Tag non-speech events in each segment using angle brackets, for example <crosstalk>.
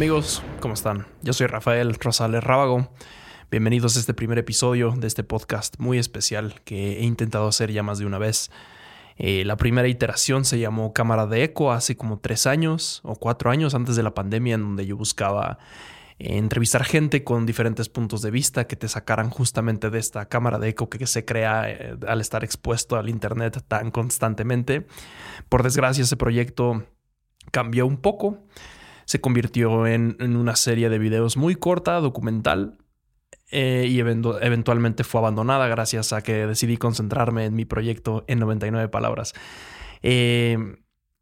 amigos, ¿cómo están? Yo soy Rafael Rosales Rábago. Bienvenidos a este primer episodio de este podcast muy especial que he intentado hacer ya más de una vez. Eh, la primera iteración se llamó Cámara de Eco hace como tres años o cuatro años antes de la pandemia, en donde yo buscaba eh, entrevistar gente con diferentes puntos de vista que te sacaran justamente de esta cámara de eco que se crea eh, al estar expuesto al Internet tan constantemente. Por desgracia, ese proyecto cambió un poco se convirtió en, una serie de videos muy corta, documental, eh, y eventualmente fue abandonada gracias a que decidí concentrarme en mi proyecto en 99 palabras. Eh,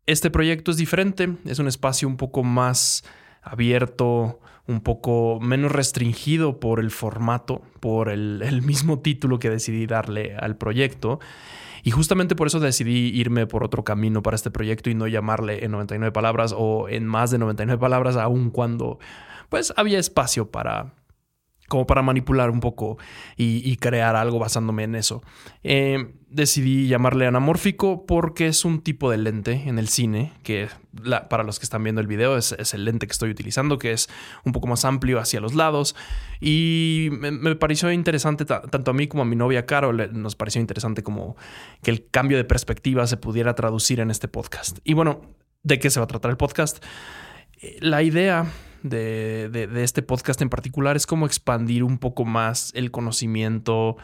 este proyecto es diferente, es un espacio un poco más abierto, un poco menos restringido por el formato, por el mismo título que decidí darle al proyecto. Y justamente por eso decidí irme por otro camino para este proyecto y no llamarle en 99 palabras o en más de 99 palabras, aun cuando pues había espacio para, como para manipular un poco y, crear algo basándome en eso. Eh, decidí llamarle anamórfico porque es un tipo de lente en el cine que para los que están viendo el video es, el lente que estoy utilizando que es un poco más amplio hacia los lados y me, pareció interesante tanto a mí como a mi novia Carol nos pareció interesante como que el cambio de perspectiva se pudiera traducir en este podcast. Y bueno, ¿de qué se va a tratar el podcast? Eh, la idea de, este podcast en particular es como expandir un poco más el conocimiento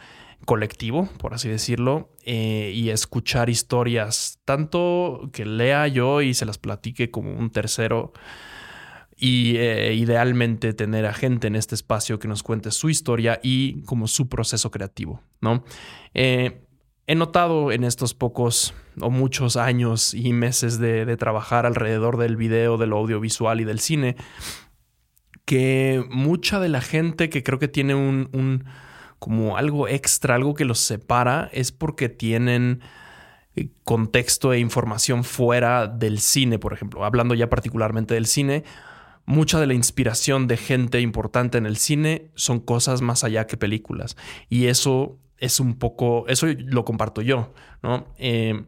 colectivo, por así decirlo, eh, y escuchar historias, tanto que lea yo y se las platique como un tercero, y eh, idealmente tener a gente en este espacio que nos cuente su historia y como su proceso creativo, ¿no? Eh, he notado en estos pocos o muchos años y meses de, de trabajar alrededor del video, del audiovisual y del cine, que mucha de la gente que creo que tiene un, como algo extra, algo que los separa, es porque tienen eh, contexto e información fuera del cine, por ejemplo. Hablando ya particularmente del cine, mucha de la inspiración de gente importante en el cine son cosas más allá que películas. Y eso es un poco, eso lo comparto yo, ¿no? Eh,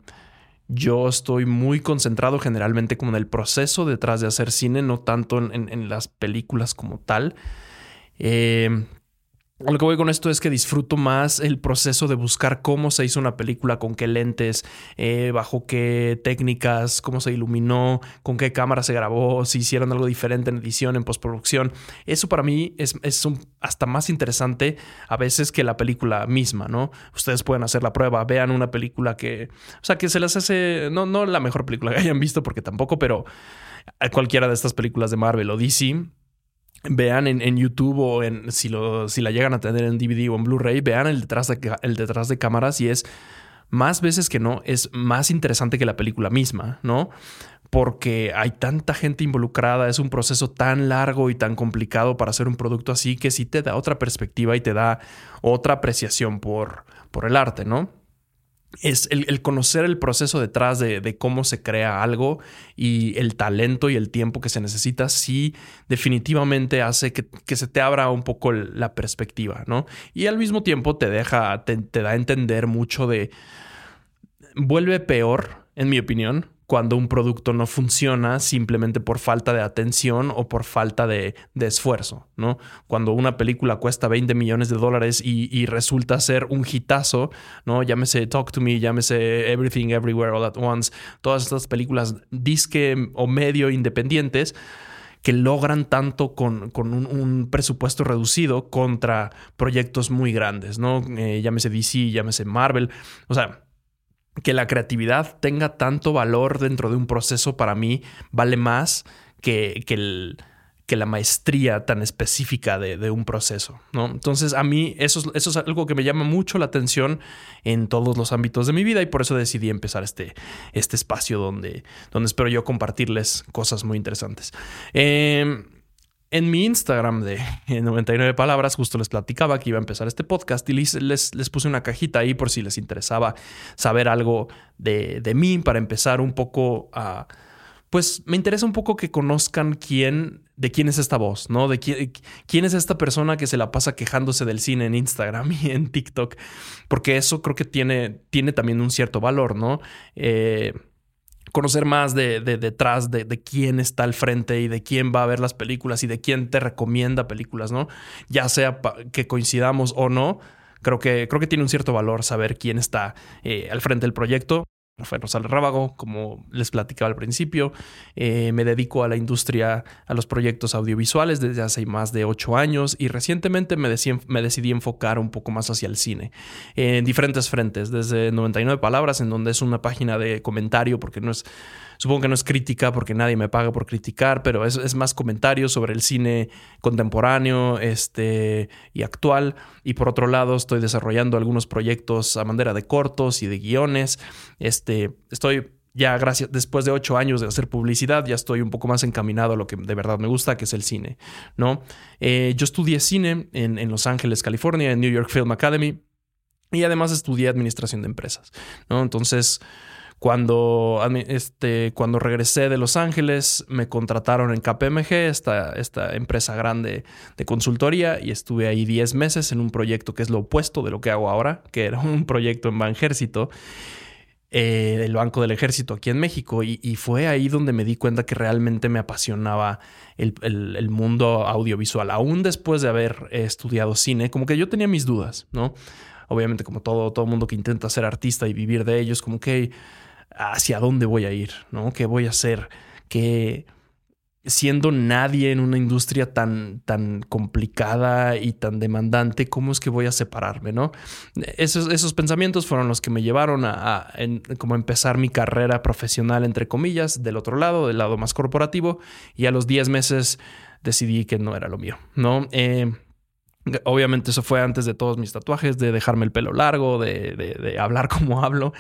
yo estoy muy concentrado generalmente como en el proceso detrás de hacer cine, no tanto en, las películas como tal. Eh, lo que voy con esto es que disfruto más el proceso de buscar cómo se hizo una película, con qué lentes, eh, bajo qué técnicas, cómo se iluminó, con qué cámara se grabó, si hicieron algo diferente en edición, en postproducción. Eso para mí es, hasta más interesante a veces que la película misma, ¿no? Ustedes pueden hacer la prueba, vean una película que, o sea, que se les hace, no, no la mejor película que hayan visto, porque tampoco, pero cualquiera de estas películas de Marvel o DC vean en, YouTube o en si, lo, si la llegan a tener en DVD o en Blu-ray, vean el detrás, de, el detrás de cámaras y es más veces que no, es más interesante que la película misma, ¿no? Porque hay tanta gente involucrada, es un proceso tan largo y tan complicado para hacer un producto así que sí te da otra perspectiva y te da otra apreciación por, por el arte, ¿no? Es el, conocer el proceso detrás de, cómo se crea algo y el talento y el tiempo que se necesita, sí definitivamente hace que, se te abra un poco la perspectiva, ¿no? Y al mismo tiempo te deja, te da a entender mucho de... Vuelve peor, en mi opinión, cuando un producto no funciona simplemente por falta de atención o por falta de, esfuerzo, ¿no? Cuando una película cuesta 20 millones de dólares y, resulta ser un hitazo, ¿no? Llámese Talk to Me, llámese Everything Everywhere All at Once, todas estas películas disque o medio independientes que logran tanto con, un, presupuesto reducido contra proyectos muy grandes, ¿no? Eh, llámese DC, llámese Marvel, o sea que la creatividad tenga tanto valor dentro de un proceso para mí vale más que, que, que la maestría tan específica de, un proceso, ¿no? Entonces a mí eso, eso, es algo que me llama mucho la atención en todos los ámbitos de mi vida y por eso decidí empezar este, este espacio donde, donde espero yo compartirles cosas muy interesantes. Eh, en mi Instagram de <laughs> 99 palabras, justo les platicaba que iba a empezar este podcast y les, les, puse una cajita ahí por si les interesaba saber algo de, de, mí para empezar un poco a... Pues me interesa un poco que conozcan quién, de quién es esta voz, ¿no? De quién, quién es esta persona que se la pasa quejándose del cine en Instagram <laughs> y en TikTok, porque eso creo que tiene, tiene también un cierto valor, ¿no? Eh, conocer más de, detrás de, de, quién está al frente y de quién va a ver las películas y de quién te recomienda películas, ¿no? Ya sea que coincidamos o no, creo que, creo que tiene un cierto valor saber quién está eh, al frente del proyecto. Rafael Rosales Rábago, como les platicaba al principio. Eh, me dedico a la industria, a los proyectos audiovisuales desde hace más de ocho años y recientemente me, me decidí enfocar un poco más hacia el cine en diferentes frentes, desde 99 Palabras, en donde es una página de comentario, porque no es Supongo que no es crítica porque nadie me paga por criticar, pero es, es más comentarios sobre el cine contemporáneo este, y actual. Y por otro lado, estoy desarrollando algunos proyectos a manera de cortos y de guiones. Este, estoy ya gracias, después de ocho años de hacer publicidad, ya estoy un poco más encaminado a lo que de verdad me gusta, que es el cine, ¿no? Eh, yo estudié cine en, en, Los Ángeles, California, en New York Film Academy, y además estudié administración de empresas, ¿no? Entonces, cuando, este, cuando regresé de Los Ángeles, me contrataron en KPMG, esta, esta empresa grande de consultoría, y estuve ahí 10 meses en un proyecto que es lo opuesto de lo que hago ahora, que era un proyecto en Banjército, eh, el Banco del Ejército aquí en México, y, fue ahí donde me di cuenta que realmente me apasionaba el, el mundo audiovisual, aún después de haber estudiado cine, como que yo tenía mis dudas, ¿no? Obviamente, como todo, todo mundo que intenta ser artista y vivir de ellos, como que hacia dónde voy a ir, ¿no? ¿Qué voy a hacer? Que siendo nadie en una industria tan, tan complicada y tan demandante, ¿cómo es que voy a separarme, no? Esos, esos pensamientos fueron los que me llevaron a, como empezar mi carrera profesional, entre comillas, del otro lado, del lado más corporativo, y a los 10 meses decidí que no era lo mío, ¿no? Eh, obviamente eso fue antes de todos mis tatuajes, de dejarme el pelo largo, de, de hablar <laughs> como hablo.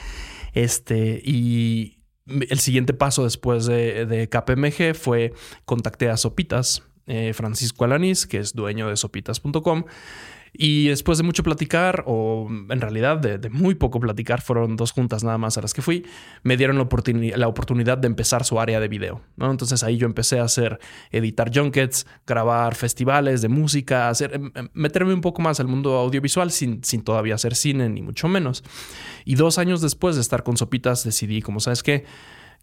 Este, y el siguiente paso después de, KPMG fue contacté a Sopitas, eh, Francisco Alanís, que es dueño de sopitas.com, y después de mucho platicar, o en realidad de, muy poco platicar, fueron dos juntas nada más a las que fui, me dieron la, oportunidad de empezar su área de video. Entonces ahí yo empecé a hacer, editar junkets, grabar festivales de música, em, em, meterme un poco más al mundo audiovisual sin, sin todavía hacer cine, ni mucho menos. Y dos años después de estar con Sopitas, decidí, como sabes qué,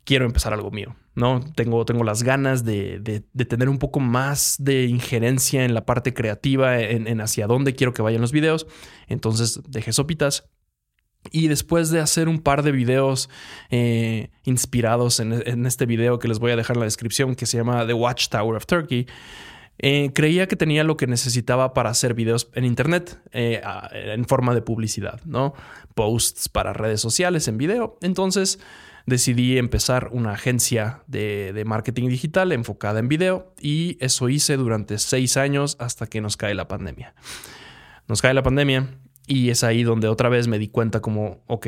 quiero empezar algo mío, ¿no? Tengo, tengo las ganas de, tener un poco más de injerencia en la parte creativa, en, hacia dónde quiero que vayan los videos. Entonces dejé sopitas. Y después de hacer un par de videos eh, inspirados en, este video que les voy a dejar en la descripción, que se llama The Watchtower of Turkey, eh, creía que tenía lo que necesitaba para hacer videos en Internet eh, en forma de publicidad, ¿no? Posts para redes sociales en video. Entonces decidí empezar una agencia de, marketing digital enfocada en video y eso hice durante seis años hasta que nos cae la pandemia. Nos cae la pandemia y es ahí donde otra vez me di cuenta como, ok,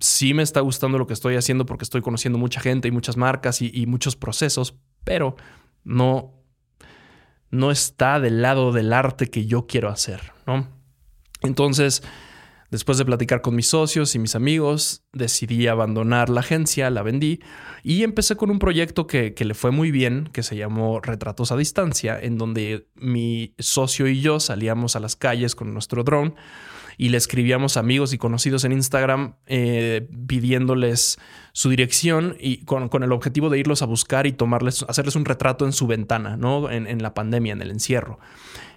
sí me está gustando lo que estoy haciendo porque estoy conociendo mucha gente y muchas marcas y, y muchos procesos, pero no, no está del lado del arte que yo quiero hacer, ¿no? Entonces, Después de platicar con mis socios y mis amigos, decidí abandonar la agencia, la vendí y empecé con un proyecto que, le fue muy bien, que se llamó Retratos a Distancia, en donde mi socio y yo salíamos a las calles con nuestro drone y le escribíamos amigos y conocidos en Instagram eh, pidiéndoles su dirección y con, el objetivo de irlos a buscar y tomarles, hacerles un retrato en su ventana, ¿no? En, en, la pandemia, en el encierro.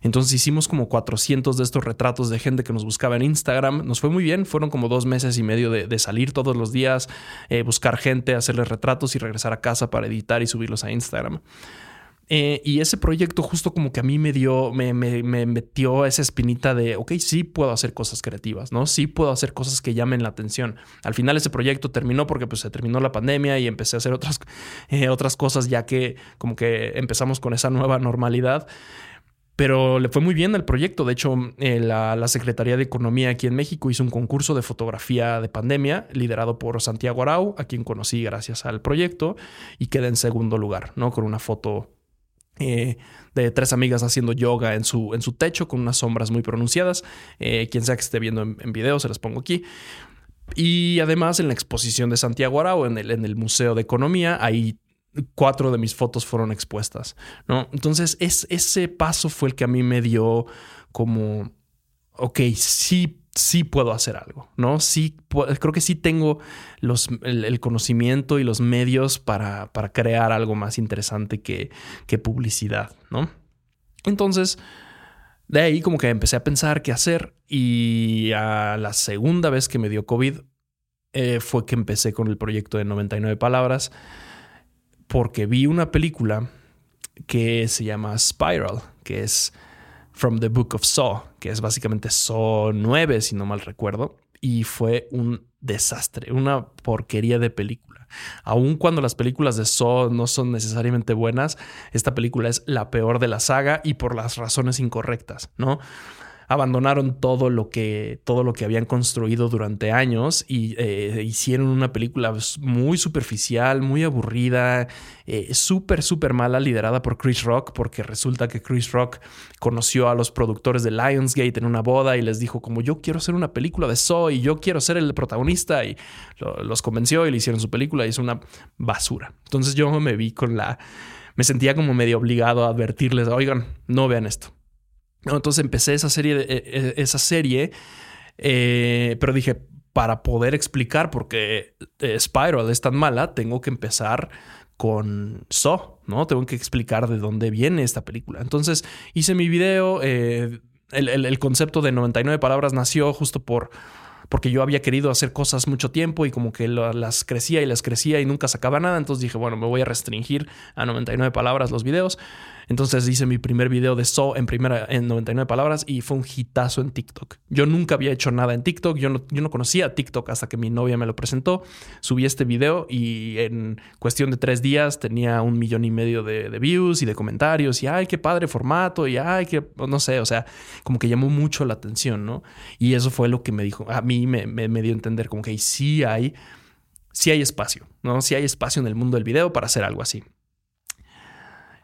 Entonces hicimos como 400 de estos retratos de gente que nos buscaba en Instagram. Nos fue muy bien, fueron como dos meses y medio de, salir todos los días, eh, buscar gente, hacerles retratos y regresar a casa para editar y subirlos a Instagram. Eh, y ese proyecto justo como que a mí me dio, me, me, metió esa espinita de, ok, sí puedo hacer cosas creativas, ¿no? Sí puedo hacer cosas que llamen la atención. Al final ese proyecto terminó porque pues se terminó la pandemia y empecé a hacer otras, <laughs> eh, otras cosas ya que como que empezamos con esa nueva normalidad. Pero le fue muy bien al proyecto. De hecho, eh, la, la, Secretaría de Economía aquí en México hizo un concurso de fotografía de pandemia liderado por Santiago Arau, a quien conocí gracias al proyecto, y quedé en segundo lugar, ¿no? Con una foto eh, de tres amigas haciendo yoga en su, en su techo con unas sombras muy pronunciadas. Eh, quien sea que esté viendo en, video, se las pongo aquí. Y además en la exposición de Santiago Arau, en el, en el Museo de Economía, ahí cuatro de mis fotos fueron expuestas, ¿no? Entonces, es, ese paso fue el que a mí me dio como, ok, sí sí puedo hacer algo, ¿no? Sí, creo que sí tengo los, el, conocimiento y los medios para, para, crear algo más interesante que, que publicidad, ¿no? Entonces, de ahí como que empecé a pensar qué hacer y a la segunda vez que me dio COVID eh, fue que empecé con el proyecto de 99 palabras porque vi una película que se llama Spiral, que es From the Book of Saw, que es básicamente Saw 9, si no mal recuerdo, y fue un desastre, una porquería de película. Aun cuando las películas de Saw no son necesariamente buenas, esta película es la peor de la saga y por las razones incorrectas, ¿no? Abandonaron todo lo que, todo lo que habían construido durante años y eh, hicieron una película muy superficial, muy aburrida, eh, súper, súper mala, liderada por Chris Rock, porque resulta que Chris Rock conoció a los productores de Lionsgate en una boda y les dijo como yo quiero hacer una película de Saw y yo quiero ser el protagonista y los convenció y le hicieron su película y es una basura. Entonces yo me vi con la... Me sentía como medio obligado a advertirles, oigan, no vean esto entonces empecé esa serie, e, e, esa serie eh, pero dije, para poder explicar por qué eh, Spiral es tan mala, tengo que empezar con So, ¿no? Tengo que explicar de dónde viene esta película. Entonces hice mi video, eh, el, concepto de 99 palabras nació justo por porque yo había querido hacer cosas mucho tiempo y como que las crecía y las crecía y nunca sacaba nada. Entonces dije, bueno, me voy a restringir a 99 palabras los videos. Entonces hice mi primer video de So en primera en 99 palabras y fue un hitazo en TikTok. Yo nunca había hecho nada en TikTok, yo no, yo no conocía TikTok hasta que mi novia me lo presentó. Subí este video y en cuestión de tres días tenía un millón y medio de, views y de comentarios y ay, qué padre formato y ay, que no sé, o sea, como que llamó mucho la atención, ¿no? Y eso fue lo que me dijo, a mí me, me, dio a entender como que sí hay, sí hay espacio, ¿no? Sí hay espacio en el mundo del video para hacer algo así.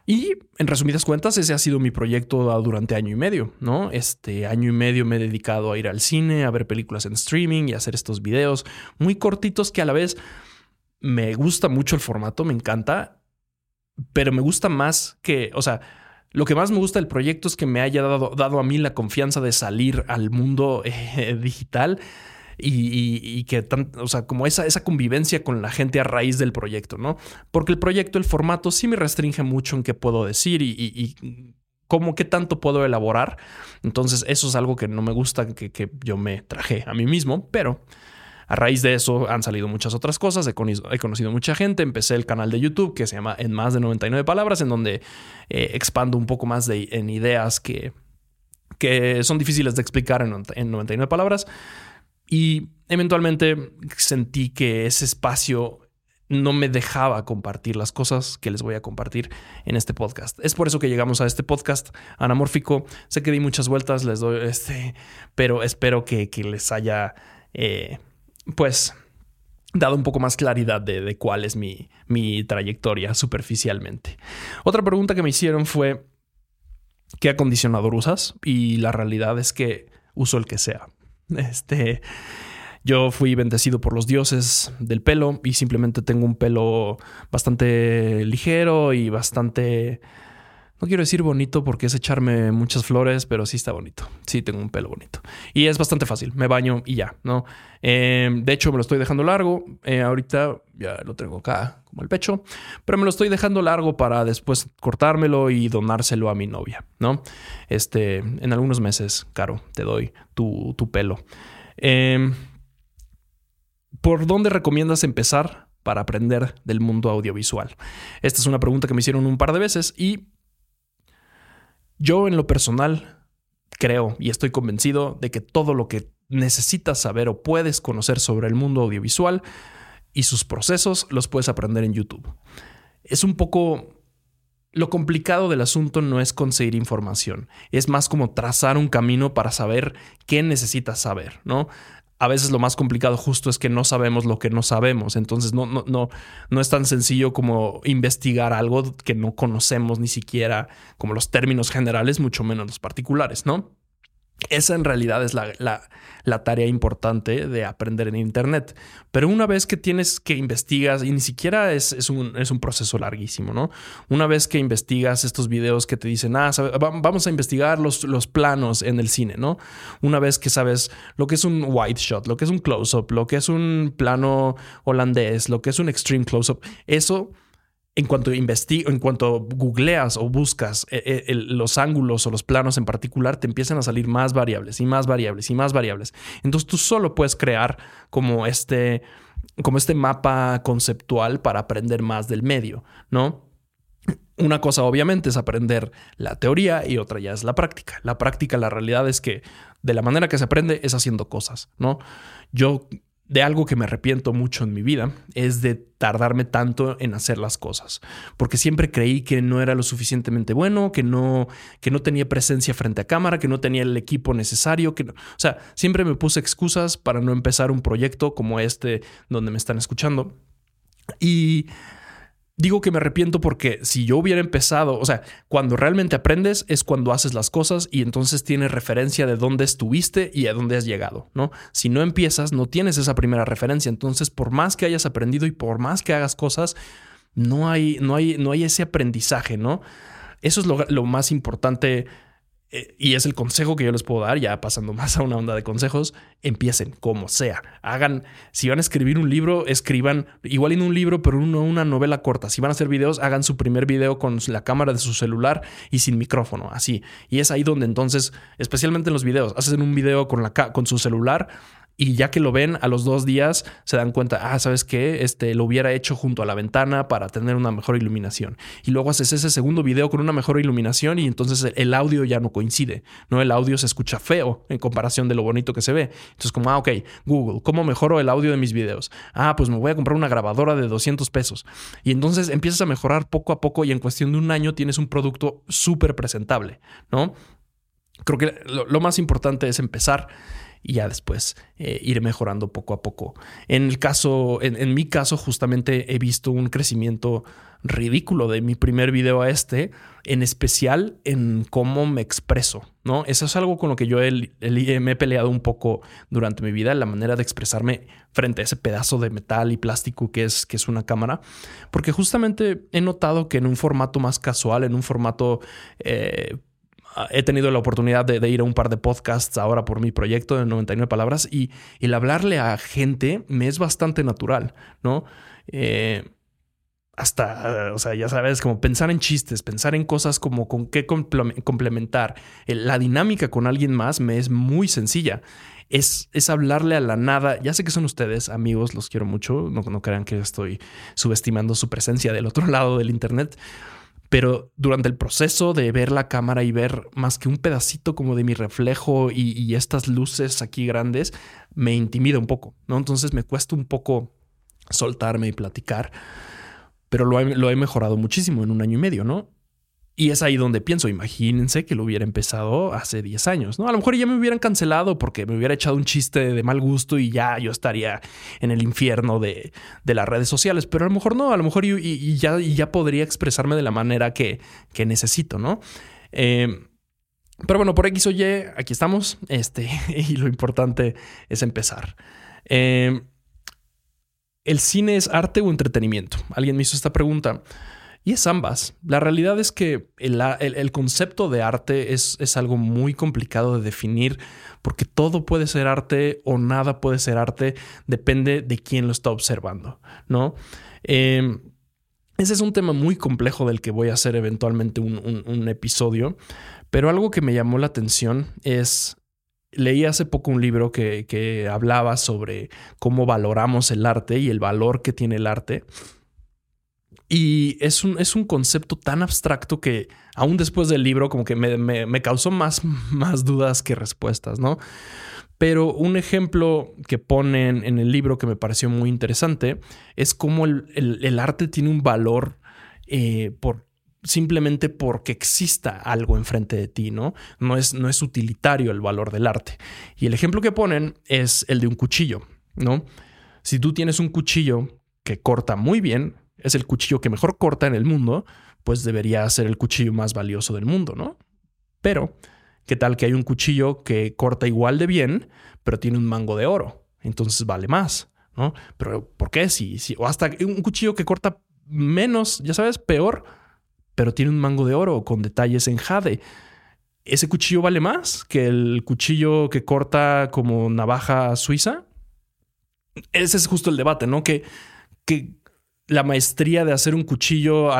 Y en resumidas cuentas, ese ha sido mi proyecto durante año y medio, ¿no? Este año y medio me he dedicado a ir al cine, a ver películas en streaming y a hacer estos videos muy cortitos que a la vez me gusta mucho el formato, me encanta, pero me gusta más que, o sea, lo que más me gusta del proyecto es que me haya dado, dado a mí la confianza de salir al mundo <laughs> eh, digital y, que, tan, o sea, como esa, esa convivencia con la gente a raíz del proyecto, ¿no? Porque el proyecto, el formato sí me restringe mucho en qué puedo decir y, cómo, qué tanto puedo elaborar. Entonces, eso es algo que no me gusta que, que yo me traje a mí mismo, pero... A raíz de eso han salido muchas otras cosas, he conocido, he conocido, mucha gente, empecé el canal de YouTube que se llama En más de 99 palabras, en donde eh, expando un poco más de, en ideas que, que son difíciles de explicar en, en 99 palabras. Y eventualmente sentí que ese espacio no me dejaba compartir las cosas que les voy a compartir en este podcast. Es por eso que llegamos a este podcast anamórfico. Sé que di muchas vueltas, les doy este, pero espero que, les haya, eh, pues, dado un poco más claridad de, de cuál es mi, mi trayectoria superficialmente. Otra pregunta que me hicieron fue, ¿qué acondicionador usas? Y la realidad es que uso el que sea. Este, yo fui bendecido por los dioses del pelo y simplemente tengo un pelo bastante ligero y bastante... No quiero decir bonito porque es echarme muchas flores, pero sí está bonito. Sí, tengo un pelo bonito. Y es bastante fácil. Me baño y ya, ¿no? Em, de hecho, me lo estoy dejando largo. Eh, ahorita ya lo tengo acá, como el pecho. Pero me lo estoy dejando largo para después cortármelo y donárselo a mi novia, ¿no? Este, en algunos meses, Caro, te doy tu, tu pelo. Eh, ¿Por dónde recomiendas empezar para aprender del mundo audiovisual? Esta es una pregunta que me hicieron un par de veces y yo en lo personal creo y estoy convencido de que todo lo que necesitas saber o puedes conocer sobre el mundo audiovisual y sus procesos los puedes aprender en YouTube. Es un poco... Lo complicado del asunto no es conseguir información, es más como trazar un camino para saber qué necesitas saber, ¿no? A veces lo más complicado justo es que no sabemos lo que no sabemos. Entonces no, no, no, no es tan sencillo como investigar algo que no conocemos ni siquiera como los términos generales, mucho menos los particulares, ¿no? Esa en realidad es la, la, tarea importante de aprender en Internet. Pero una vez que tienes que investigas, y ni siquiera es, es, un, es un, proceso larguísimo, ¿no? Una vez que investigas estos videos que te dicen, ah, vamos a investigar los, los planos en el cine, ¿no? Una vez que sabes lo que es un wide shot, lo que es un close-up, lo que es un plano holandés, lo que es un extreme close-up, eso en cuanto en cuanto googleas o buscas eh, eh, los ángulos o los planos en particular, te empiezan a salir más variables y más variables y más variables. Entonces tú solo puedes crear como este, como este mapa conceptual para aprender más del medio, ¿no? Una cosa obviamente es aprender la teoría y otra ya es la práctica. La práctica, la realidad es que de la manera que se aprende es haciendo cosas, ¿no? Yo de algo que me arrepiento mucho en mi vida es de tardarme tanto en hacer las cosas, porque siempre creí que no era lo suficientemente bueno, que no que no tenía presencia frente a cámara, que no tenía el equipo necesario, que o sea, siempre me puse excusas para no empezar un proyecto como este donde me están escuchando. Y Digo que me arrepiento porque si yo hubiera empezado, o sea, cuando realmente aprendes es cuando haces las cosas y entonces tienes referencia de dónde estuviste y a dónde has llegado, ¿no? Si no empiezas, no tienes esa primera referencia, entonces por más que hayas aprendido y por más que hagas cosas, no hay, no hay, no hay ese aprendizaje, ¿no? Eso es lo, lo más importante eh, y es el consejo que yo les puedo dar, ya pasando <laughs> más a una onda de consejos, empiecen como sea. Hagan, si van a escribir un libro, escriban igual en un libro, pero no una novela corta. Si van a hacer videos, hagan su primer video con la cámara de su celular y sin micrófono, así. Y es ahí donde entonces, especialmente en los videos, hacen un video con, la, con su celular, y ya que lo ven a los dos días se dan cuenta, ah, ¿sabes qué? Este lo hubiera hecho junto a la ventana para tener una mejor iluminación. Y luego haces ese segundo video con una mejor iluminación y entonces el audio ya no coincide, ¿no? El audio se escucha feo en comparación de lo bonito que se ve. Entonces como, ah, ok, Google, ¿cómo mejoro el audio de mis videos? Ah, pues me voy a comprar una grabadora de 200 pesos. Y entonces empiezas a mejorar poco a poco y en cuestión de un año tienes un producto súper presentable, ¿no? Creo que lo más importante es empezar y ya después eh, ir mejorando poco a poco. En el caso, en, mi caso, justamente he visto un crecimiento ridículo de mi primer video a este, en especial en cómo me expreso, ¿no? Eso es algo con lo que yo me he peleado un poco durante mi vida, la manera de expresarme frente a ese pedazo de metal y plástico que es, que es una cámara, porque justamente he notado que en un formato más casual, en un formato... Eh, he tenido la oportunidad de, ir a un par de podcasts ahora por mi proyecto de 99 palabras y, el hablarle a gente me es bastante natural, ¿no? Eh, hasta, o sea, ya sabes, como pensar en chistes, pensar en cosas como con qué complementar. La dinámica con alguien más me es muy sencilla. Es, es, hablarle a la nada. Ya sé que son ustedes, amigos, los quiero mucho. No, no crean que estoy subestimando su presencia del otro <laughs> lado del Internet pero durante el proceso de ver la cámara y ver más que un pedacito como de mi reflejo y, estas luces aquí grandes, me intimida un poco, ¿no? Entonces me cuesta un poco soltarme y platicar, pero lo lo he mejorado muchísimo en un año y medio, ¿no? Y es ahí donde pienso, imagínense que lo hubiera empezado hace 10 años, ¿no? A lo mejor ya me hubieran cancelado porque me hubiera echado un chiste de mal gusto y ya yo estaría en el infierno de, las redes sociales, pero a lo mejor no, a lo mejor y, ya, ya, podría expresarme de la manera que, necesito, ¿no? Em, pero bueno, por X o Y, aquí estamos, este, <laughs> y lo importante es empezar. Em, ¿El cine es arte o entretenimiento? Alguien me hizo esta pregunta. Y es ambas. La realidad es que el, concepto de arte es, es, algo muy complicado de definir porque todo puede ser arte o nada puede ser arte, depende de quién lo está observando, ¿no? Em, ese es un tema muy complejo del que voy a hacer eventualmente un, episodio, pero algo que me llamó la atención es Leí hace poco un libro que, que, hablaba sobre cómo valoramos el arte y el valor que tiene el arte. Y es un, es un concepto tan abstracto que aún después del libro como que me, causó más, <laughs> más dudas que respuestas, ¿no? Pero un ejemplo que ponen en el libro que me pareció muy interesante es cómo el, arte tiene un valor eh, por, simplemente porque exista algo enfrente de ti, ¿no? No es, no es utilitario el valor del arte. Y el ejemplo que ponen es el de un cuchillo, ¿no? Si tú tienes un cuchillo que corta muy bien, es el cuchillo que mejor corta en el mundo, pues debería ser el cuchillo más valioso del mundo, ¿no? Pero ¿Qué tal que hay un cuchillo que corta igual de bien, pero tiene un mango de oro? Entonces vale más, ¿no? Pero ¿por qué? Si, si, o hasta un cuchillo que corta menos, ya sabes, peor, pero tiene un mango de oro con detalles en jade. ¿Ese cuchillo vale más que el cuchillo que corta como navaja suiza? Ese es justo el debate, ¿no? Que, que la maestría de hacer un cuchillo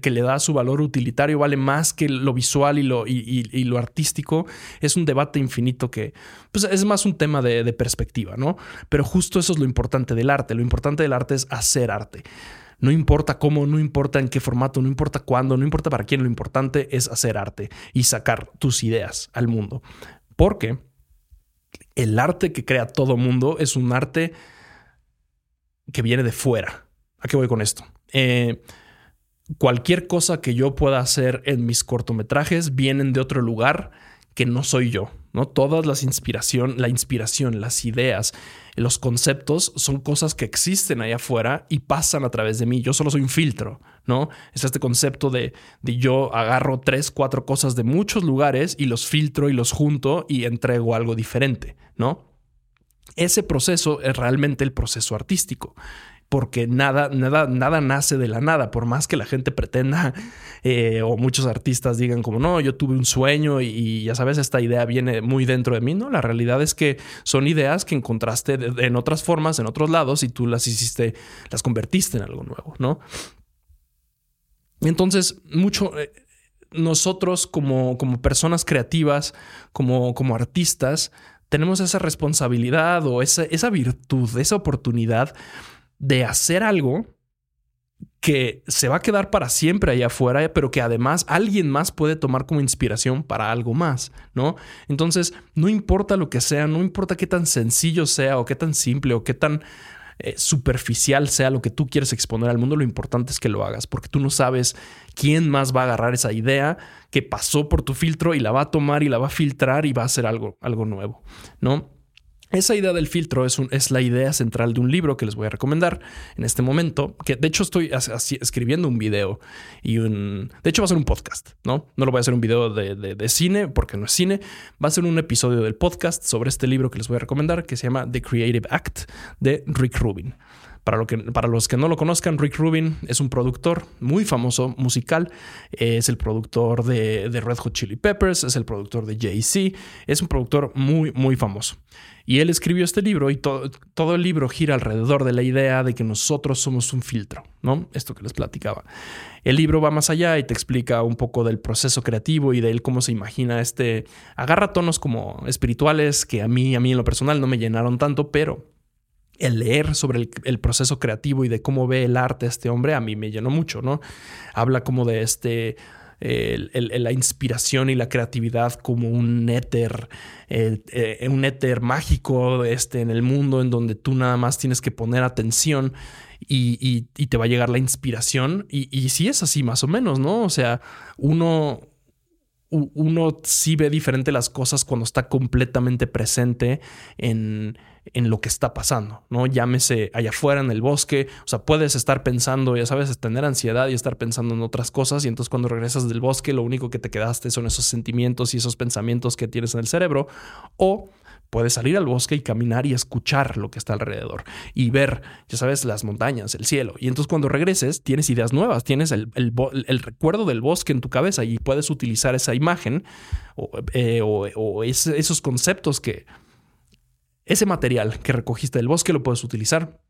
que le da su valor utilitario vale más que lo visual y lo, y, lo artístico. Es un debate infinito que pues, es más un tema de, de perspectiva, ¿no? Pero justo eso es lo importante del arte. Lo importante del arte es hacer arte. No importa cómo, no importa en qué formato, no importa cuándo, no importa para quién, lo importante es hacer arte y sacar tus ideas al mundo. Porque el arte que crea todo mundo es un arte que viene de fuera. ¿A qué voy con esto? Eh, cualquier cosa que yo pueda hacer en mis cortometrajes vienen de otro lugar que no soy yo, ¿no? Todas las inspiración, la inspiración, las ideas, los conceptos son cosas que existen allá afuera y pasan a través de mí. Yo solo soy un filtro, ¿no? Es este concepto de, de yo agarro tres, cuatro cosas de muchos lugares y los filtro y los junto y entrego algo diferente, ¿no? Ese proceso es realmente el proceso artístico porque nada, nada, nada nace de la nada, por más que la gente pretenda eh, o muchos artistas digan como, no, yo tuve un sueño y, ya sabes, esta idea viene muy dentro de mí, ¿no? La realidad es que son ideas que encontraste en otras formas, en otros lados, y tú las hiciste, las convertiste en algo nuevo, ¿no? Entonces, mucho... Eh, nosotros como, como personas creativas, como, como artistas, tenemos esa responsabilidad o esa, esa virtud, esa oportunidad de hacer algo que se va a quedar para siempre allá afuera, pero que además alguien más puede tomar como inspiración para algo más, ¿no? Entonces, no importa lo que sea, no importa qué tan sencillo sea o qué tan simple o qué tan eh, superficial sea lo que tú quieres exponer al mundo, lo importante es que lo hagas, porque tú no sabes quién más va a agarrar esa idea que pasó por tu filtro y la va a tomar y la va a filtrar y va a hacer algo, algo nuevo, ¿no? Esa idea del filtro es, es, la idea central de un libro que les voy a recomendar en este momento, que de hecho estoy escribiendo un video y un... De hecho va a ser un podcast, ¿no? No lo voy a hacer un video de, de, cine porque no es cine, va a ser un episodio del podcast sobre este libro que les voy a recomendar que se llama The Creative Act de Rick Rubin. Para, lo que, para, los que no lo conozcan, Rick Rubin es un productor muy famoso musical. Es el productor de, de Red Hot Chili Peppers, es el productor de Jay-Z, es un productor muy, muy famoso. Y él escribió este libro y todo el libro gira alrededor de la idea de que nosotros somos un filtro, ¿no? Esto que les platicaba. El libro va más allá y te explica un poco del proceso creativo y de él cómo se imagina este... Agarra tonos como espirituales que a mí, a mí en lo personal no me llenaron tanto, pero el leer sobre el, proceso creativo y de cómo ve el arte este hombre a mí me llenó mucho, ¿no? Habla como de este la inspiración y la creatividad como un éter, eh, un éter mágico este, en el mundo en donde tú nada más tienes que poner atención y, te va a llegar la inspiración. Y, y sí es así más o menos, ¿no? O sea, uno, uno sí ve diferente las cosas cuando está completamente presente en en lo que está pasando, ¿no? Llámese allá afuera en el bosque, o sea, puedes estar pensando, ya sabes, tener ansiedad y estar pensando en otras cosas y entonces cuando regresas del bosque lo único que te quedaste son esos sentimientos y esos pensamientos que tienes en el cerebro o puedes salir al bosque y caminar y escuchar lo que está alrededor y ver, ya sabes, las montañas, el cielo. Y entonces cuando regreses tienes ideas nuevas, tienes el, recuerdo del bosque en tu cabeza y puedes utilizar esa imagen o, eh, esos conceptos que, ese material que recogiste del bosque lo puedes utilizar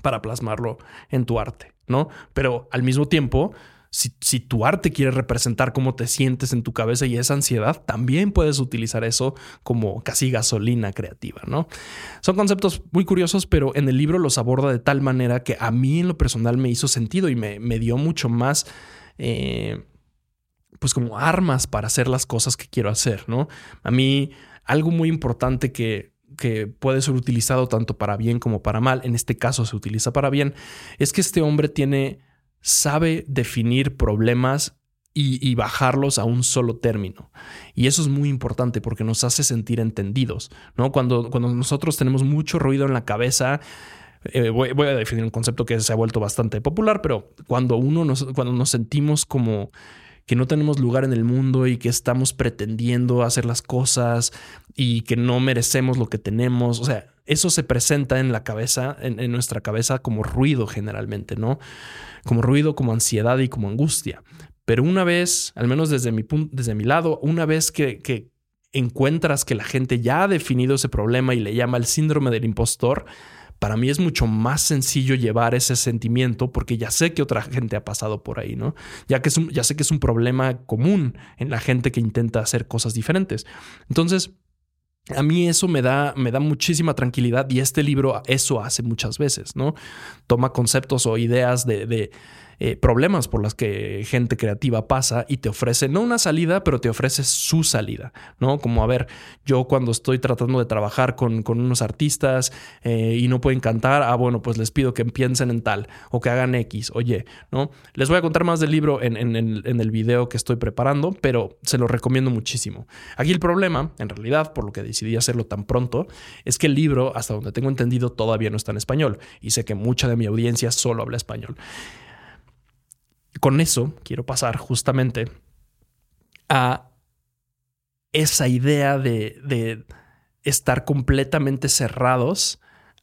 para plasmarlo en tu arte, ¿no? Pero al mismo tiempo, si, tu arte quiere representar cómo te sientes en tu cabeza y esa ansiedad, también puedes utilizar eso como casi gasolina creativa, ¿no? Son conceptos muy curiosos, pero en el libro los aborda de tal manera que a mí en lo personal me hizo sentido y me, dio mucho más... Eh, pues como armas para hacer las cosas que quiero hacer, ¿no? A mí algo muy importante que, que puede ser utilizado tanto para bien como para mal, en este caso se utiliza para bien, es que este hombre tiene, sabe definir problemas y, bajarlos a un solo término. Y eso es muy importante porque nos hace sentir entendidos, ¿no? Cuando, cuando nosotros tenemos mucho ruido en la cabeza, eh, voy, a definir un concepto que se ha vuelto bastante popular, pero cuando uno nos, cuando nos sentimos como que no tenemos lugar en el mundo y que estamos pretendiendo hacer las cosas y que no merecemos lo que tenemos. O sea, eso se presenta en la cabeza, en, nuestra cabeza como ruido generalmente, ¿no? Como ruido, como ansiedad y como angustia. Pero una vez, al menos desde mi, desde mi lado, una vez que, que encuentras que la gente ya ha definido ese problema y le llama el síndrome del impostor, para mí es mucho más sencillo llevar ese sentimiento porque ya sé que otra gente ha pasado por ahí, ¿no? Ya que es ya sé que es un problema común en la gente que intenta hacer cosas diferentes. Entonces, a mí eso me da, me da muchísima tranquilidad y este libro eso hace muchas veces, ¿no? Toma conceptos o ideas de, de eh, problemas por las que gente creativa pasa y te ofrece no una salida, pero te ofrece su salida, ¿no? Como a ver, yo cuando estoy tratando de trabajar con, unos artistas eh, y no pueden cantar, ah, bueno, pues les pido que piensen en tal o que hagan X, oye, ¿no? Les voy a contar más del libro en, en, el, en el video que estoy preparando, pero se lo recomiendo muchísimo. Aquí el problema, en realidad, por lo que decidí hacerlo tan pronto, es que el libro, hasta donde tengo entendido, todavía no está en español y sé que mucha de mi audiencia solo habla español con eso quiero pasar justamente a esa idea de, estar completamente cerrados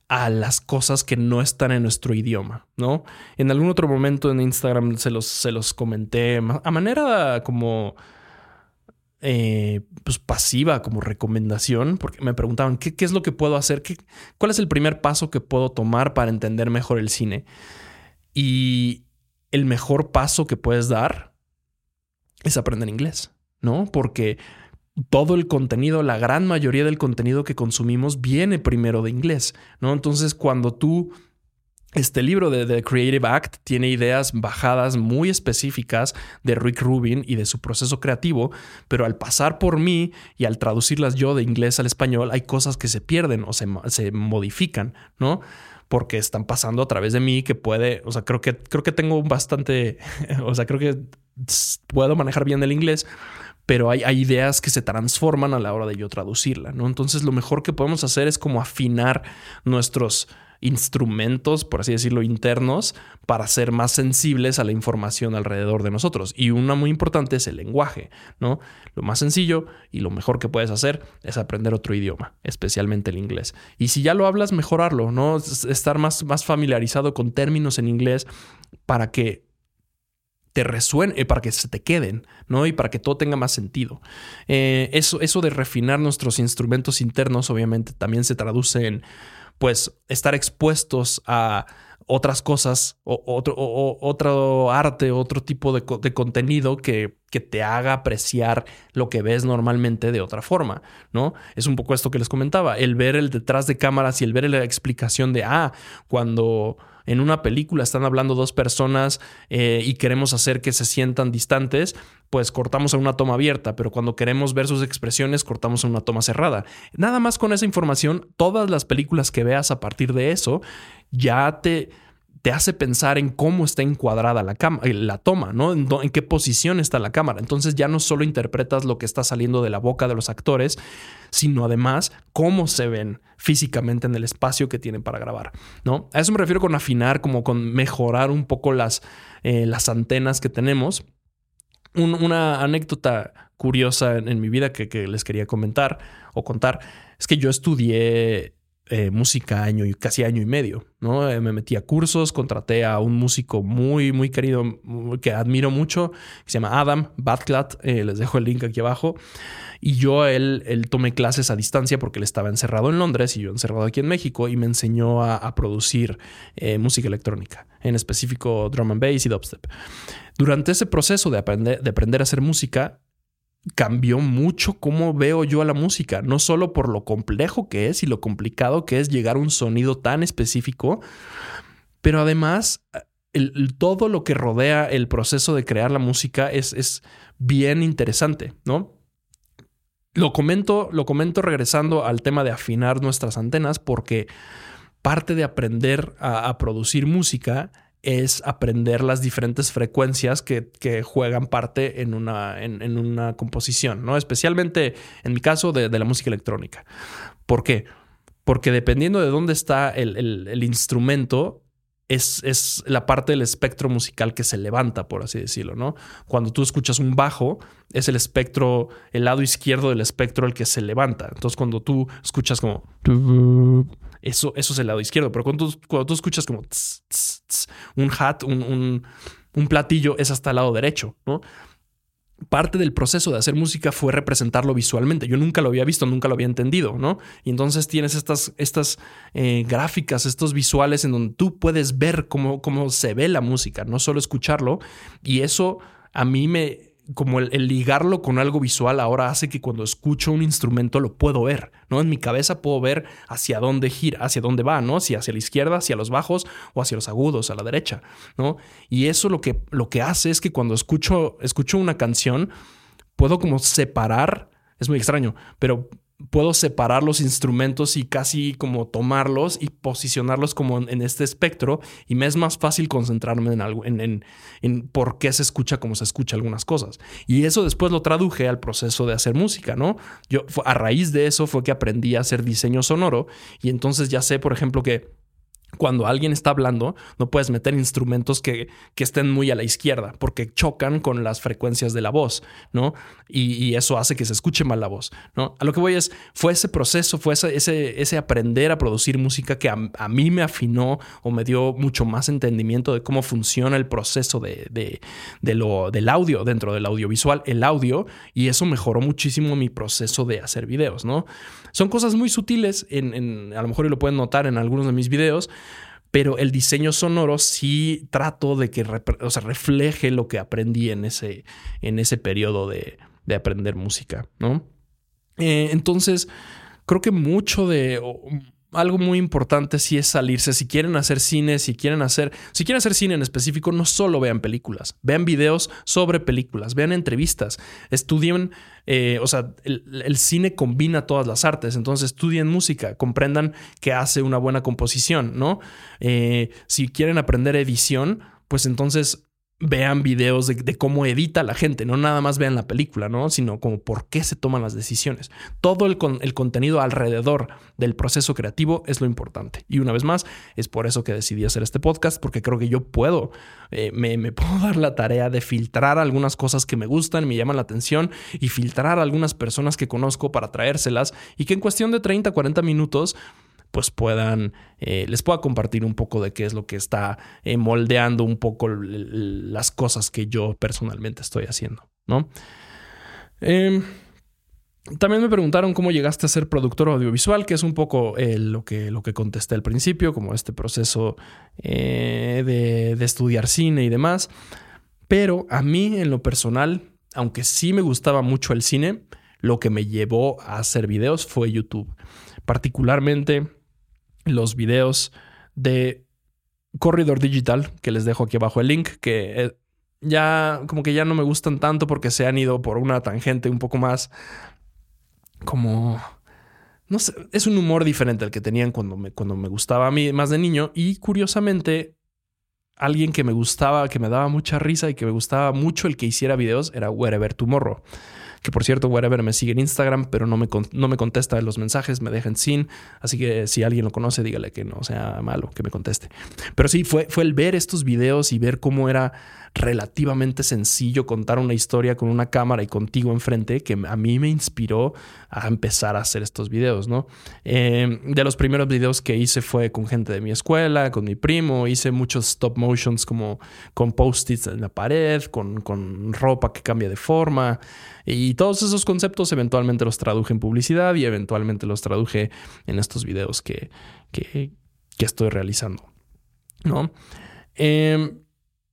a las cosas que no están en nuestro idioma, ¿no? En algún otro momento en Instagram se los, se los comenté a manera como eh, pues pasiva, como recomendación, porque me preguntaban ¿qué, es lo que puedo hacer, ¿Qué, cuál es el primer paso que puedo tomar para entender mejor el cine. Y el mejor paso que puedes dar es aprender inglés, ¿no? Porque todo el contenido, la gran mayoría del contenido que consumimos viene primero de inglés, ¿no? Entonces, cuando tú este libro de The Creative Act tiene ideas bajadas muy específicas de Rick Rubin y de su proceso creativo, pero al pasar por mí y al traducirlas yo de inglés al español, hay cosas que se pierden o se, se modifican, ¿no? Porque están pasando a través de mí que puede, o sea, creo que, creo que tengo bastante, <laughs> o sea, creo que puedo manejar bien el inglés, pero hay, hay, ideas que se transforman a la hora de yo traducirla, ¿no? Entonces lo mejor que podemos hacer es como afinar nuestros instrumentos, por así decirlo, internos para ser más sensibles a la información alrededor de nosotros. Y una muy importante es el lenguaje, ¿no? Lo más sencillo y lo mejor que puedes hacer es aprender otro idioma, especialmente el inglés. Y si ya lo hablas, mejorarlo, ¿no? Estar más, más familiarizado con términos en inglés para que te resuene, eh, para que se te queden, ¿no? Y para que todo tenga más sentido. Eh, eso, eso de refinar nuestros instrumentos internos, obviamente, también se traduce en pues estar expuestos a otras cosas, o, otro, otro arte, otro tipo de, contenido que, que, te haga apreciar lo que ves normalmente de otra forma, ¿no? Es un poco esto que les comentaba, el ver el detrás de cámaras y el ver la explicación de, ah, cuando en una película están hablando dos personas eh, y queremos hacer que se sientan distantes, pues cortamos a una toma abierta, pero cuando queremos ver sus expresiones, cortamos a una toma cerrada. Nada más con esa información, todas las películas que veas a partir de eso ya te te hace pensar en cómo está encuadrada la, eh, la toma, ¿no? En, en, qué posición está la cámara. Entonces ya no solo interpretas lo que está saliendo de la boca de los actores, sino además cómo se ven físicamente en el espacio que tienen para grabar, ¿no? A eso me refiero con afinar, como con mejorar un poco las, eh, las antenas que tenemos. una anécdota curiosa en, mi vida que, que les quería comentar o contar es que yo estudié eh, música año y casi año y medio, ¿no? Eh, me metí a cursos, contraté a un músico muy, muy querido que admiro mucho, que se llama Adam Batclat, eh, les dejo el link aquí abajo. Y yo él, él tomé clases a distancia porque él estaba encerrado en Londres y yo encerrado aquí en México y me enseñó a, producir música electrónica, en específico drum and bass y dubstep. Durante ese proceso de aprender, de aprender a hacer música, cambió mucho cómo veo yo a la música, no solo por lo complejo que es y lo complicado que es llegar a un sonido tan específico, pero además todo lo que rodea el proceso de crear la música es, es bien interesante, ¿no? Lo comento, lo comento regresando al tema de afinar nuestras antenas porque parte de aprender a producir música es aprender las diferentes frecuencias que, juegan parte en una, en, una, composición, ¿no? Especialmente en mi caso de, la música electrónica. ¿Por qué? Porque dependiendo de dónde está el, instrumento, es, es, la parte del espectro musical que se levanta, por así decirlo, ¿no? Cuando tú escuchas un bajo, es el espectro, el lado izquierdo del espectro el que se levanta. Entonces, cuando tú escuchas como... Eso, eso es el lado izquierdo, pero cuando cuando tú escuchas como un hat, un, un platillo, es hasta el lado derecho, ¿no? Parte del proceso de hacer música fue representarlo visualmente. Yo nunca lo había visto, nunca lo había entendido, ¿no? Y entonces tienes estas, estas eh, gráficas, estos visuales en donde tú puedes ver cómo, cómo se ve la música, no solo escucharlo. Y eso a mí me, como el, ligarlo con algo visual ahora hace que cuando escucho un instrumento lo puedo ver, ¿no? En mi cabeza puedo ver hacia dónde gira, hacia dónde va, ¿no? Si hacia la izquierda, hacia los bajos o hacia los agudos, a la derecha, ¿no? Y eso lo que, lo que hace es que cuando escucho, escucho una canción, puedo como separar, es muy extraño, pero puedo separar los instrumentos y casi como tomarlos y posicionarlos como en, este espectro y me es más fácil concentrarme en algo, en, en, por qué se escucha como se escucha algunas cosas. Y eso después lo traduje al proceso de hacer música, ¿no? Yo a raíz de eso fue que aprendí a hacer diseño sonoro y entonces ya sé, por ejemplo, que cuando alguien está hablando, no puedes meter instrumentos que, que, estén muy a la izquierda porque chocan con las frecuencias de la voz, ¿no? Y, eso hace que se escuche mal la voz, ¿no? A lo que voy es, fue ese proceso, fue ese, ese, aprender a producir música que a, mí me afinó o me dio mucho más entendimiento de cómo funciona el proceso de, de, lo, del audio dentro del audiovisual, el audio, y eso mejoró muchísimo mi proceso de hacer videos, ¿no? Son cosas muy sutiles, en, a lo mejor lo pueden notar en algunos de mis videos, pero el diseño sonoro sí trato de que refleje lo que aprendí en ese, en ese periodo de, aprender música, ¿no? Eh, entonces, creo que mucho de algo muy importante sí es salirse. Si quieren hacer cine, si quieren hacer, si quieren hacer cine en específico, no solo vean películas, vean videos sobre películas, vean entrevistas, estudien, eh, o sea, el, cine combina todas las artes, entonces estudien música, comprendan que hace una buena composición, ¿no? Eh, si quieren aprender edición, pues entonces vean videos de, cómo edita la gente, no nada más vean la película, ¿no? Sino como por qué se toman las decisiones. Todo el, el, contenido alrededor del proceso creativo es lo importante. Y una vez más, es por eso que decidí hacer este podcast, porque creo que yo puedo, eh, me, me, <laughs> puedo dar la tarea de filtrar algunas cosas que me gustan, me llaman la atención, y filtrar algunas personas que conozco para traérselas, y que en cuestión de 30, 40 minutos pues puedan, eh, les pueda compartir un poco de qué es lo que está eh, moldeando un poco las cosas que yo personalmente estoy haciendo, ¿no? Em, también me preguntaron cómo llegaste a ser productor audiovisual, que es un poco eh, lo, que, lo que contesté al principio, como este proceso de, de estudiar cine y demás. Pero a mí, en lo personal, aunque sí me gustaba mucho el cine, lo que me llevó a hacer videos fue YouTube. Particularmente los videos de Corridor Digital, que les dejo aquí abajo el link, que eh, ya como que ya no me gustan tanto porque se han ido por una tangente un poco más como... No sé, es un humor diferente al que tenían cuando me, cuando me gustaba a mí más de niño. Y curiosamente alguien que me gustaba, que me daba mucha risa y que me gustaba mucho el que hiciera videos era Wherever Tomorrow que por cierto, whatever me sigue en Instagram, pero no me, no me contesta los mensajes, me dejan sin. Así que si alguien lo conoce, dígale que no sea malo, que me conteste. Pero sí, fue, fue el ver estos videos y ver cómo era relativamente sencillo contar una historia con una cámara y contigo enfrente que a mí me inspiró a empezar a hacer estos videos, ¿no? Eh, de los primeros videos que hice fue con gente de mi escuela, con mi primo, hice muchos stop motions como con post-its en la pared, con, con ropa que cambia de forma y todos esos conceptos eventualmente los traduje en publicidad y eventualmente los traduje en estos videos que, que, estoy realizando, ¿no? Eh,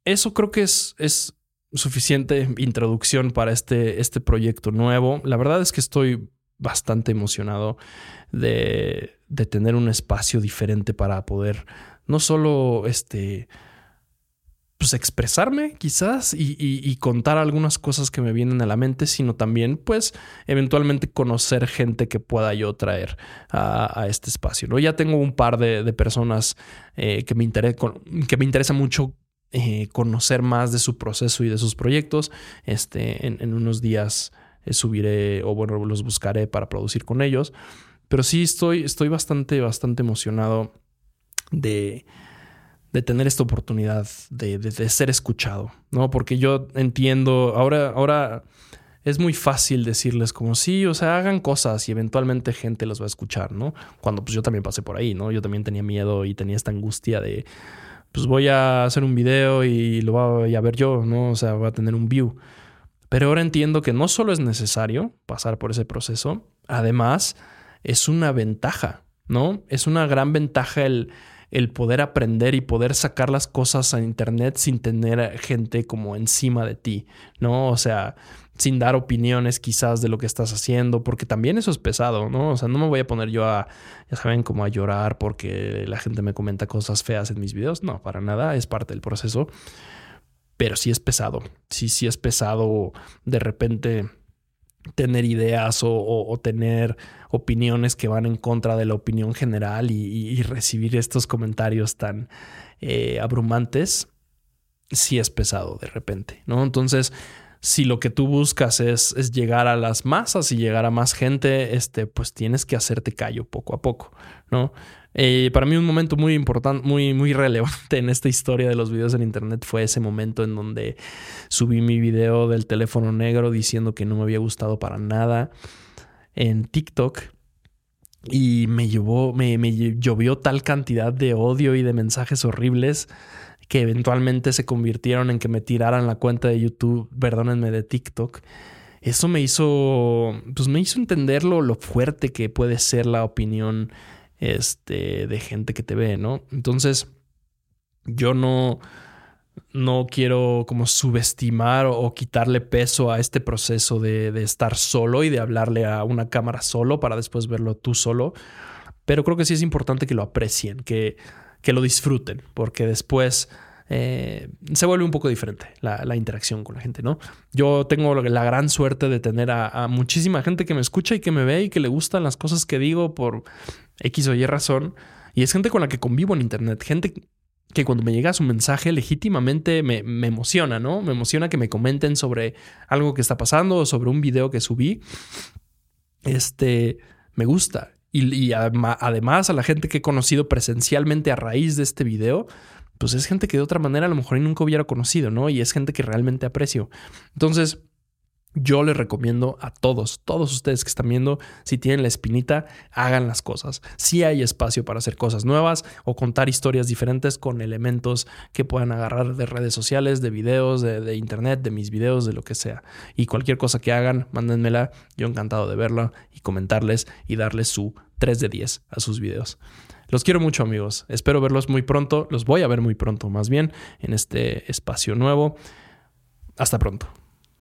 eso creo que es, es suficiente introducción para este, este proyecto nuevo. La verdad es que estoy bastante emocionado de, de tener un espacio diferente para poder no solo este, pues expresarme quizás y, contar algunas cosas que me vienen a la mente, sino también pues eventualmente conocer gente que pueda yo traer a, este espacio. ¿no? Ya tengo un par de, personas eh, que, me que me interesa mucho eh, conocer más de su proceso y de sus proyectos. Este, en, unos días eh, subiré o bueno, los buscaré para producir con ellos. Pero sí estoy, estoy bastante, bastante emocionado de, de tener esta oportunidad de, de, ser escuchado, ¿no? Porque yo entiendo, ahora, ahora es muy fácil decirles como sí, o sea, hagan cosas y eventualmente gente los va a escuchar, ¿no? Cuando pues yo también pasé por ahí, ¿no? Yo también tenía miedo y tenía esta angustia de, pues voy a hacer un video y lo voy a ver yo, ¿no? O sea, va a tener un view. Pero ahora entiendo que no solo es necesario pasar por ese proceso, además es una ventaja, ¿no? Es una gran ventaja el, el poder aprender y poder sacar las cosas a internet sin tener gente como encima de ti, ¿no? O sea, sin dar opiniones quizás de lo que estás haciendo, porque también eso es pesado, ¿no? O sea, no me voy a poner yo a, ya saben, como a llorar porque la gente me comenta cosas feas en mis videos, no, para nada, es parte del proceso, pero sí es pesado, sí, sí es pesado de repente tener ideas o, tener opiniones que van en contra de la opinión general y, recibir estos comentarios tan eh, abrumantes, sí es pesado de repente, ¿no? Entonces, si lo que tú buscas es, es, llegar a las masas y llegar a más gente, este, pues tienes que hacerte callo poco a poco, ¿no? Eh, para mí un momento muy importante, muy, muy <laughs> relevante en esta historia de los videos en internet fue ese momento en donde subí mi video del teléfono negro diciendo que no me había gustado para nada en TikTok y me llevó, me, me llovió tal cantidad de odio y de mensajes horribles que eventualmente se convirtieron en que me tiraran la cuenta de YouTube, perdónenme, de TikTok. Eso me hizo, pues me hizo entender lo, fuerte que puede ser la opinión este, de gente que te ve, ¿no? Entonces, yo no, no quiero como subestimar o, quitarle peso a este proceso de, de, estar solo y de hablarle a una cámara solo para después verlo tú solo. Pero creo que sí es importante que lo aprecien, que que lo disfruten, porque después eh, se vuelve un poco diferente la, interacción con la gente, ¿no? Yo tengo la gran suerte de tener a, muchísima gente que me escucha y que me ve y que le gustan las cosas que digo por X o Y razón. Y es gente con la que convivo en Internet, gente que cuando me llega su mensaje legítimamente me, me, emociona, ¿no? Me emociona que me comenten sobre algo que está pasando o sobre un video que subí. Este, me gusta. Y, además a la gente que he conocido presencialmente a raíz de este video, pues es gente que de otra manera a lo mejor nunca hubiera conocido, ¿no? Y es gente que realmente aprecio. Entonces, yo les recomiendo a todos, todos ustedes que están viendo, si tienen la espinita, hagan las cosas. Si hay espacio para hacer cosas nuevas o contar historias diferentes con elementos que puedan agarrar de redes sociales, de videos, de, de, internet, de mis videos, de lo que sea. Y cualquier cosa que hagan, mándenmela. Yo encantado de verla y comentarles y darles su 3 de 10 a sus videos. Los quiero mucho amigos. Espero verlos muy pronto. Los voy a ver muy pronto más bien en este espacio nuevo. Hasta pronto.